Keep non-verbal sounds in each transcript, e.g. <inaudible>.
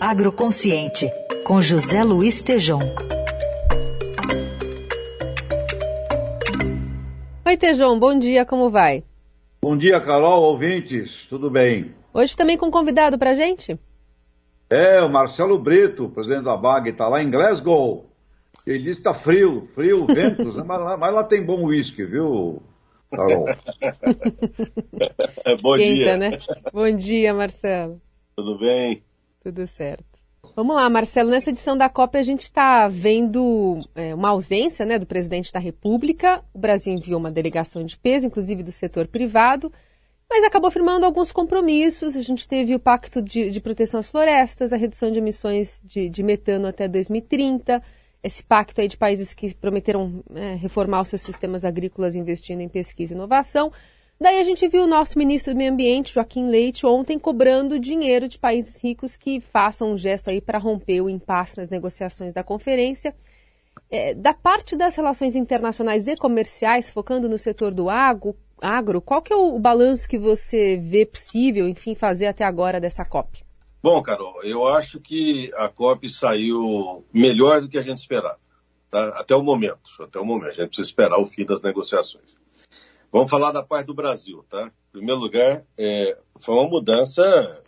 Agroconsciente, com José Luiz Tejom. Oi, Tejom, bom dia, como vai? Bom dia, Carol, ouvintes, tudo bem? Hoje também com convidado pra gente? É, o Marcelo Brito, presidente da BAG, está lá em Glasgow. Ele disse que está frio, frio, ventos, né? mas, lá, mas lá tem bom uísque, viu, Carol? <laughs> bom Esquenta, dia. né? Bom dia, Marcelo. Tudo bem? Tudo certo. Vamos lá, Marcelo. Nessa edição da COP a gente está vendo é, uma ausência né, do presidente da República. O Brasil enviou uma delegação de peso, inclusive do setor privado, mas acabou firmando alguns compromissos. A gente teve o Pacto de, de Proteção às Florestas, a redução de emissões de, de, metano até 2030, esse pacto aí de países que prometeram é, reformar os seus sistemas agrícolas investindo em pesquisa e inovação. Daí a gente viu o nosso ministro do Meio Ambiente, Joaquim Leite, ontem cobrando dinheiro de países ricos que façam um gesto aí para romper o impasse nas negociações da conferência. É, da parte das relações internacionais e comerciais, focando no setor do agro, agro qual que é o, balanço que você vê possível, enfim, fazer até agora dessa COP? Bom, Carol, eu acho que a COP saiu melhor do que a gente esperava, tá? até o momento. Até o momento, a gente precisa esperar o fim das negociações. Vamos falar da parte do Brasil, tá? Em primeiro lugar, é, foi uma mudança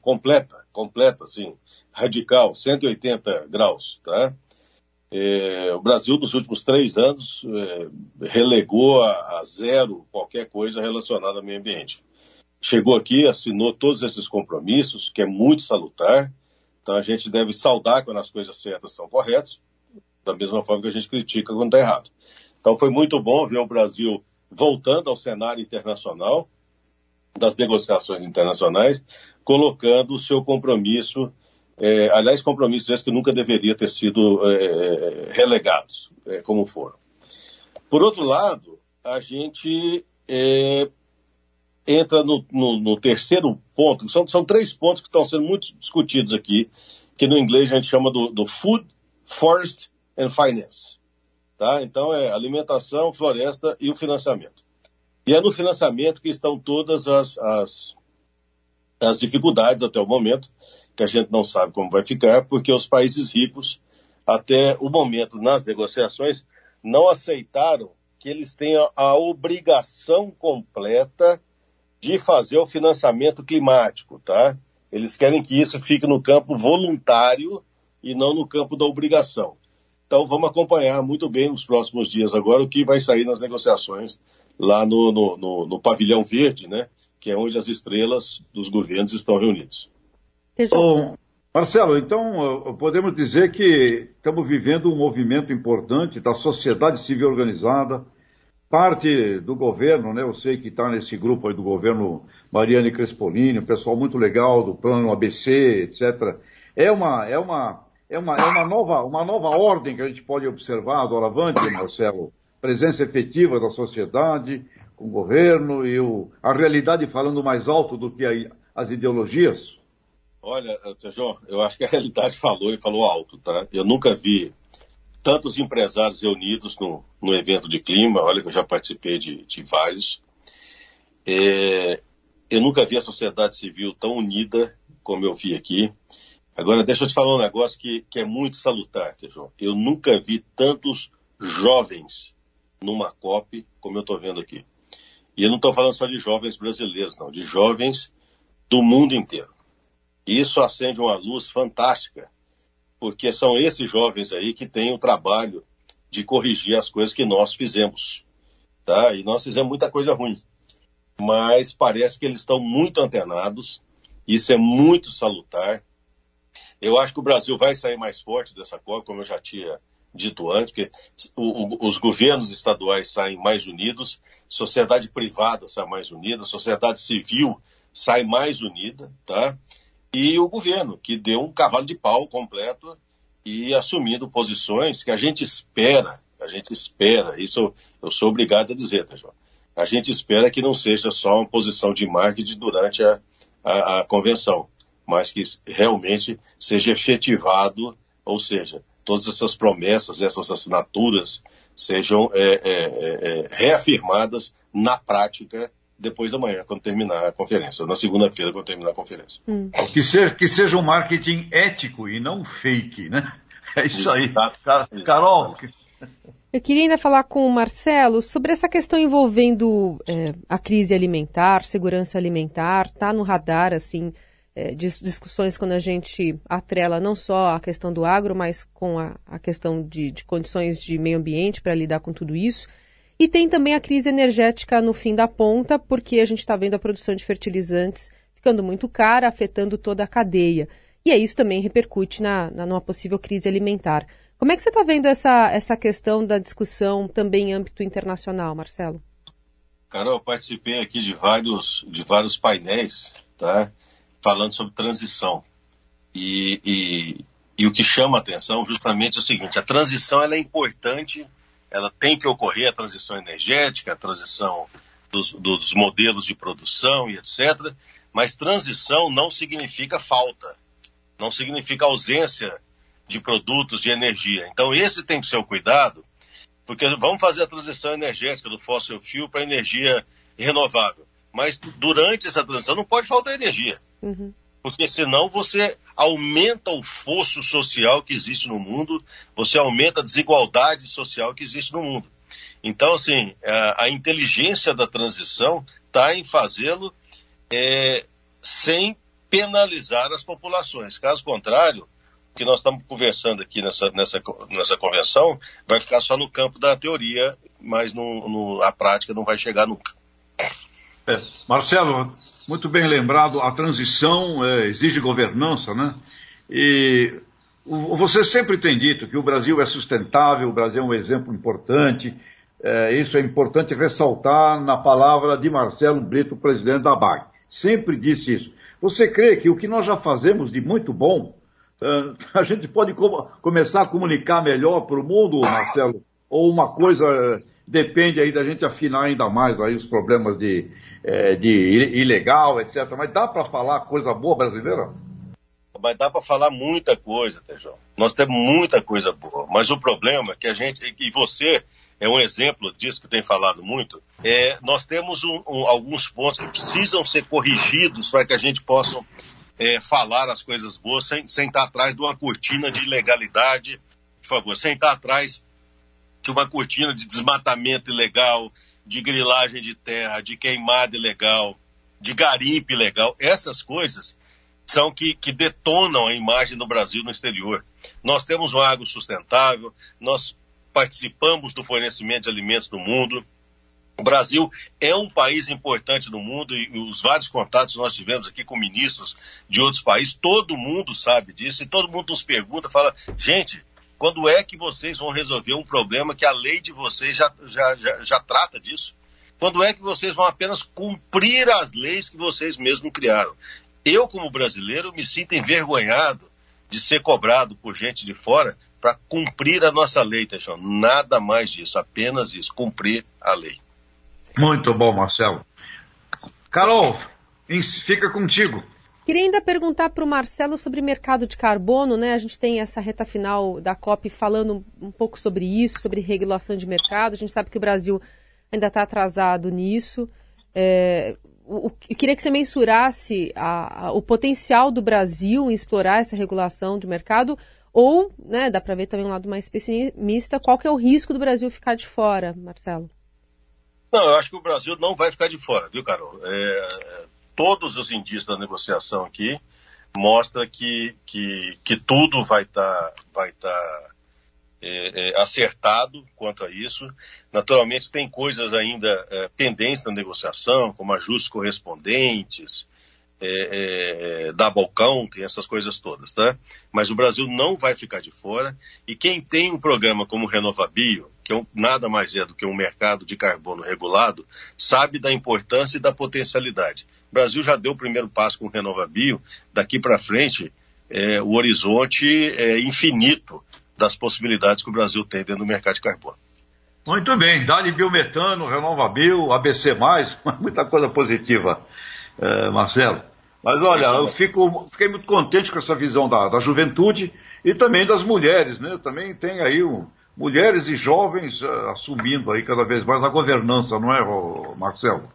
completa, completa, assim, radical, 180 graus, tá? É, o Brasil, nos últimos três anos, é, relegou a, a, zero qualquer coisa relacionada ao meio ambiente. Chegou aqui, assinou todos esses compromissos, que é muito salutar. Então a gente deve saudar quando as coisas certas são corretas, da mesma forma que a gente critica quando está errado. Então foi muito bom ver o Brasil voltando ao cenário internacional, das negociações internacionais, colocando o seu compromisso, é, aliás, compromissos esses que nunca deveria ter sido é, relegados, é, como foram. Por outro lado, a gente é, entra no, no, no, terceiro ponto, são, são três pontos que estão sendo muito discutidos aqui, que no inglês a gente chama do, do Food, Forest and Finance. Tá? Então é alimentação, floresta e o financiamento. E é no financiamento que estão todas as, as, as dificuldades até o momento, que a gente não sabe como vai ficar, porque os países ricos, até o momento nas negociações, não aceitaram que eles tenham a obrigação completa de fazer o financiamento climático, tá? Eles querem que isso fique no campo voluntário e não no campo da obrigação. Então vamos acompanhar muito bem nos próximos dias agora o que vai sair nas negociações lá no, no, no, no pavilhão verde, né? Que é onde as estrelas dos governos estão reunidos. Bom, Marcelo, então podemos dizer que estamos vivendo um movimento importante da sociedade civil organizada, parte do governo, né? Eu sei que está nesse grupo aí do governo Mariane Crespolini, um pessoal muito legal do plano ABC, etc. É uma, é uma é uma, é uma, nova, uma nova ordem que a gente pode observar doravante, Marcelo. Presença efetiva da sociedade, com o governo e o, a realidade falando mais alto do que a, as ideologias? Olha, João, eu acho que a realidade falou e falou alto, tá? Eu nunca vi tantos empresários reunidos no, no evento de clima, olha que eu já participei de, de vários. É, eu nunca vi a sociedade civil tão unida como eu vi aqui. Agora, deixa eu te falar um negócio que, que é muito salutar, João. Eu nunca vi tantos jovens numa COP como eu estou vendo aqui. E eu não estou falando só de jovens brasileiros, não, de jovens do mundo inteiro. Isso acende uma luz fantástica, porque são esses jovens aí que têm o trabalho de corrigir as coisas que nós fizemos. Tá? E nós fizemos muita coisa ruim. Mas parece que eles estão muito antenados, isso é muito salutar. Eu acho que o Brasil vai sair mais forte dessa COP, como eu já tinha dito antes, porque o, o, os governos estaduais saem mais unidos, sociedade privada sai mais unida, sociedade civil sai mais unida, tá? E o governo, que deu um cavalo de pau completo e assumindo posições que a gente espera, a gente espera, isso eu, eu sou obrigado a dizer, tá, João? A gente espera que não seja só uma posição de marketing durante a, a, a convenção mas que realmente seja efetivado, ou seja, todas essas promessas, essas assinaturas sejam é, é, é, é reafirmadas na prática depois da manhã, quando terminar a conferência, ou na segunda-feira, quando terminar a conferência. Hum. Que, seja, que seja um marketing ético e não fake, né? É isso, isso aí. Tá, Carol. Eu queria ainda falar com o Marcelo sobre essa questão envolvendo é, a crise alimentar, segurança alimentar, está no radar, assim, é, discussões quando a gente atrela não só a questão do agro, mas com a, a questão de, de condições de meio ambiente para lidar com tudo isso. E tem também a crise energética no fim da ponta, porque a gente está vendo a produção de fertilizantes ficando muito cara, afetando toda a cadeia. E aí isso também repercute na, na numa possível crise alimentar. Como é que você está vendo essa, essa questão da discussão também em âmbito internacional, Marcelo? Carol, eu participei aqui de vários, de vários painéis, tá? Falando sobre transição. E, e, e o que chama a atenção justamente é o seguinte: a transição ela é importante ela tem que ocorrer a transição energética, a transição dos, dos modelos de produção e etc. Mas transição não significa falta, não significa ausência de produtos de energia. Então esse tem que ser o cuidado, porque vamos fazer a transição energética do fóssil fuel para energia renovável. Mas durante essa transição não pode faltar energia. Uhum porque senão você aumenta o fosso social que existe no mundo, você aumenta a desigualdade social que existe no mundo. Então, assim, a, a inteligência da transição está em fazê-lo é, sem penalizar as populações. Caso contrário, o que nós estamos conversando aqui nessa, nessa, nessa convenção vai ficar só no campo da teoria, mas no, no, a prática não vai chegar nunca. É, Marcelo, muito bem lembrado, a transição é, exige governança, né? E você sempre tem dito que o Brasil é sustentável, o Brasil é um exemplo importante. É, isso é importante ressaltar na palavra de Marcelo Brito, presidente da BAG. Sempre disse isso. Você crê que o que nós já fazemos de muito bom, é, <laughs> a gente pode começar a comunicar melhor para o mundo, Marcelo? Ou uma coisa depende aí da gente afinar ainda mais aí os problemas de, é, de ilegal, etc. Mas dá para falar coisa boa brasileira? Mas dá para falar muita coisa, Tejão. Nós temos muita coisa boa. Mas o problema é que a gente, e você é um exemplo disso que tem falado muito, é, nós temos um, um, alguns pontos que precisam ser corrigidos para que a gente possa é, falar as coisas boas sem, sem estar atrás de uma cortina de ilegalidade, por favor, sem estar atrás de uma cortina de desmatamento ilegal, de grilagem de terra, de queimada ilegal, de garimpe ilegal. Essas coisas são que, que detonam a imagem do Brasil no exterior. Nós temos um agro sustentável, nós participamos do fornecimento de alimentos no mundo. O Brasil é um país importante no mundo e os vários contatos que nós tivemos aqui com ministros de outros países, todo mundo sabe disso e todo mundo nos pergunta, fala, gente, quando é que vocês vão resolver um problema que a lei de vocês já, já, já, já trata disso? Quando é que vocês vão apenas cumprir as leis que vocês mesmos criaram? Eu, como brasileiro, me sinto envergonhado de ser cobrado por gente de fora para cumprir a nossa lei, Teixão. Nada mais disso, apenas isso, cumprir a lei. Muito bom, Marcelo. Carol, fica contigo. Queria ainda perguntar para o Marcelo sobre mercado de carbono, né? A gente tem essa reta final da COP falando um pouco sobre isso, sobre regulação de mercado. A gente sabe que o Brasil ainda está atrasado nisso. É, eu queria que você mensurasse a, a, o potencial do Brasil em explorar essa regulação de mercado, ou, né, dá para ver também um lado mais pessimista, qual que é o risco do Brasil ficar de fora, Marcelo? Não, eu acho que o Brasil não vai ficar de fora, viu, Carol? É, todos os indícios da negociação aqui mostra que, que, que tudo vai estar tá, vai tá, é, é, acertado quanto a isso. Naturalmente, tem coisas ainda é, pendentes na negociação, como ajustes correspondentes, é, é, double count, essas coisas todas, tá? Mas o Brasil não vai ficar de fora. E quem tem um programa como o Renovabio, que é nada mais é do que um mercado de carbono regulado, sabe da importância e da potencialidade. O Brasil já deu o primeiro passo com o Renovabio, daqui para frente é, o horizonte é infinito das possibilidades que o Brasil tem dentro do mercado de carbono. Muito bem, Dali Biometano, Renovabio, ABC+, <laughs> muita coisa positiva, é, Marcelo. Mas olha, eu fico, fiquei muito contente com essa visão da, da juventude e também das mulheres, né? Também tem aí um, mulheres e jovens uh, assumindo aí cada vez mais a governança, não é, Marcelo?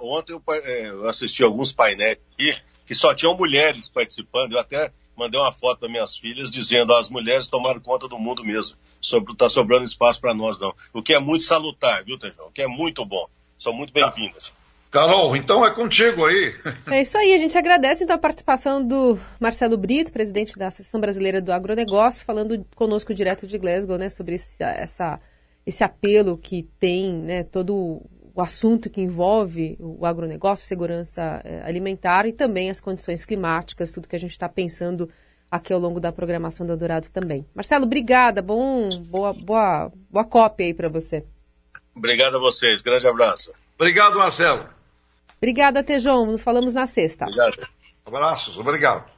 Ontem eu, é, eu assisti alguns painéis aqui que só tinham mulheres participando. Eu até mandei uma foto para minhas filhas dizendo as mulheres tomaram conta do mundo mesmo. Sobre, tá sobrando espaço para nós não. O que é muito salutar, viu, Tejão? O que é muito bom. São muito bem-vindas. Carol, então é contigo aí. É isso aí, a gente agradece então a participação do Marcelo Brito, presidente da Associação Brasileira do Agronegócio, falando conosco direto de Glasgow, né, sobre esse, essa, esse apelo que tem, né, todo o assunto que envolve o agronegócio, segurança é, alimentar e também as condições climáticas, tudo que a gente está pensando aqui ao longo da programação do Eldorado também. Marcelo, obrigada, bom, boa, boa, boa cópia aí para você. Obrigado a vocês, grande abraço. Obrigado, Marcelo. Obrigada, Tejon. Nos falamos na sexta. Obrigado. Abraços, obrigado.